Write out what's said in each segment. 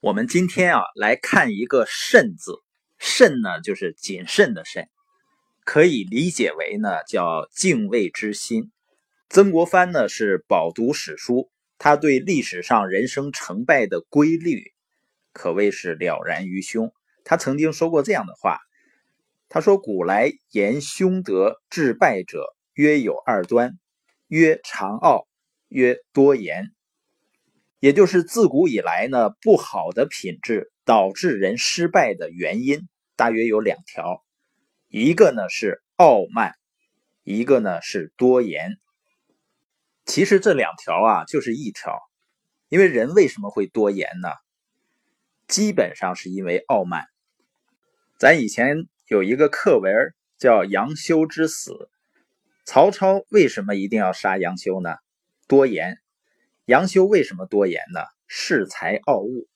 我们今天啊来看一个“慎”字，“慎”呢就是谨慎的“慎”，可以理解为呢叫敬畏之心。曾国藩呢是饱读史书，他对历史上人生成败的规律可谓是了然于胸。他曾经说过这样的话：“他说古来言凶德致败者，约有二端，曰长傲，曰多言。”也就是自古以来呢，不好的品质导致人失败的原因，大约有两条，一个呢是傲慢，一个呢是多言。其实这两条啊就是一条，因为人为什么会多言呢？基本上是因为傲慢。咱以前有一个课文叫《杨修之死》，曹操为什么一定要杀杨修呢？多言。杨修为什么多言呢？恃才傲物。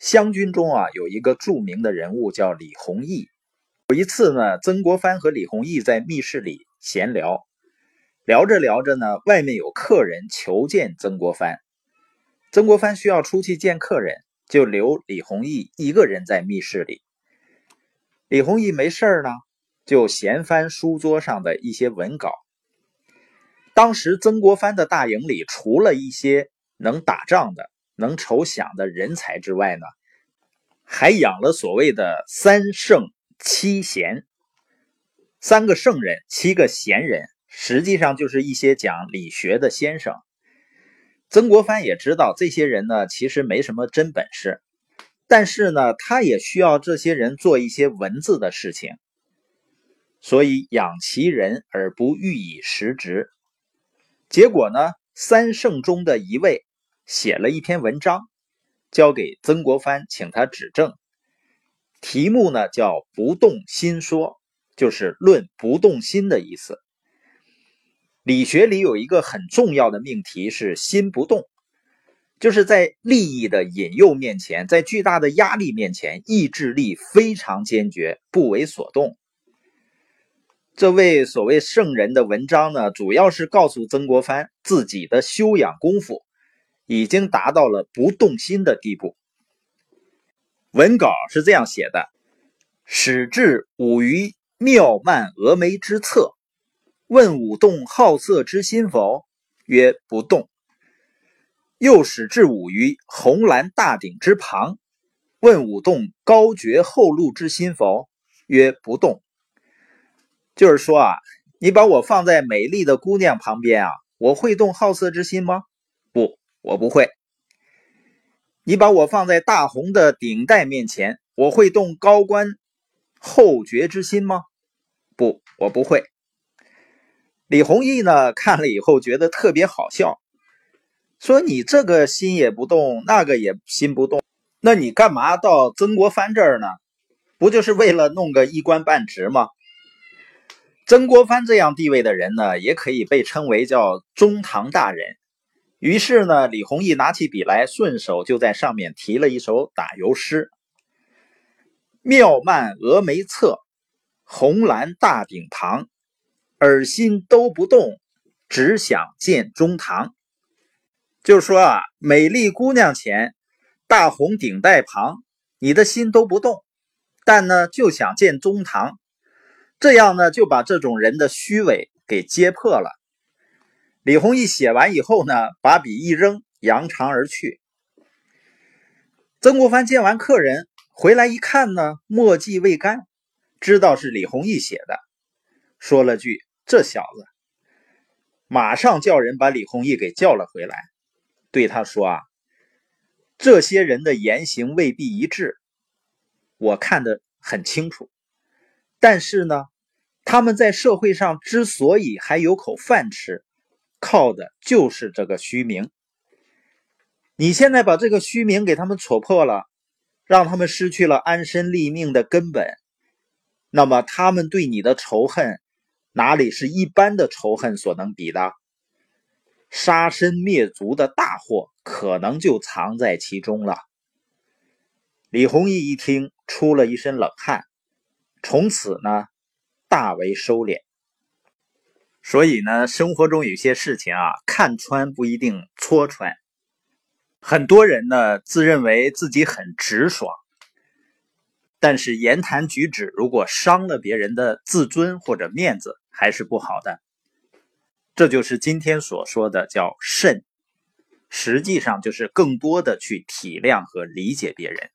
湘军中啊，有一个著名的人物叫李弘毅。有一次呢，曾国藩和李弘毅在密室里闲聊，聊着聊着呢，外面有客人求见曾国藩。曾国藩需要出去见客人，就留李弘毅一个人在密室里。李弘毅没事呢，就闲翻书桌上的一些文稿。当时曾国藩的大营里，除了一些能打仗的、能筹饷的人才之外呢，还养了所谓的三圣七贤，三个圣人，七个贤人，实际上就是一些讲理学的先生。曾国藩也知道这些人呢，其实没什么真本事，但是呢，他也需要这些人做一些文字的事情，所以养其人而不欲以实职。结果呢，三圣中的一位写了一篇文章，交给曾国藩，请他指正。题目呢叫《不动心说》，就是论不动心的意思。理学里有一个很重要的命题是“心不动”，就是在利益的引诱面前，在巨大的压力面前，意志力非常坚决，不为所动。这位所谓圣人的文章呢，主要是告诉曾国藩自己的修养功夫已经达到了不动心的地步。文稿是这样写的：始至武于妙曼峨眉之侧，问武动好色之心否？曰不动。又始至武于红蓝大鼎之旁，问武动高绝后路之心否？曰不动。就是说啊，你把我放在美丽的姑娘旁边啊，我会动好色之心吗？不，我不会。你把我放在大红的顶戴面前，我会动高官厚爵之心吗？不，我不会。李弘毅呢，看了以后觉得特别好笑，说你这个心也不动，那个也心不动，那你干嘛到曾国藩这儿呢？不就是为了弄个一官半职吗？曾国藩这样地位的人呢，也可以被称为叫中堂大人。于是呢，李弘毅拿起笔来，顺手就在上面提了一首打油诗：“妙曼峨眉侧，红蓝大鼎旁，耳心都不动，只想见中堂。”就是说啊，美丽姑娘前，大红顶戴旁，你的心都不动，但呢，就想见中堂。这样呢，就把这种人的虚伪给揭破了。李弘毅写完以后呢，把笔一扔，扬长而去。曾国藩见完客人回来一看呢，墨迹未干，知道是李弘毅写的，说了句：“这小子。”马上叫人把李弘毅给叫了回来，对他说：“啊，这些人的言行未必一致，我看得很清楚。”但是呢，他们在社会上之所以还有口饭吃，靠的就是这个虚名。你现在把这个虚名给他们戳破了，让他们失去了安身立命的根本，那么他们对你的仇恨，哪里是一般的仇恨所能比的？杀身灭族的大祸可能就藏在其中了。李弘毅一听，出了一身冷汗。从此呢，大为收敛。所以呢，生活中有些事情啊，看穿不一定戳穿。很多人呢自认为自己很直爽，但是言谈举止如果伤了别人的自尊或者面子，还是不好的。这就是今天所说的叫慎，实际上就是更多的去体谅和理解别人。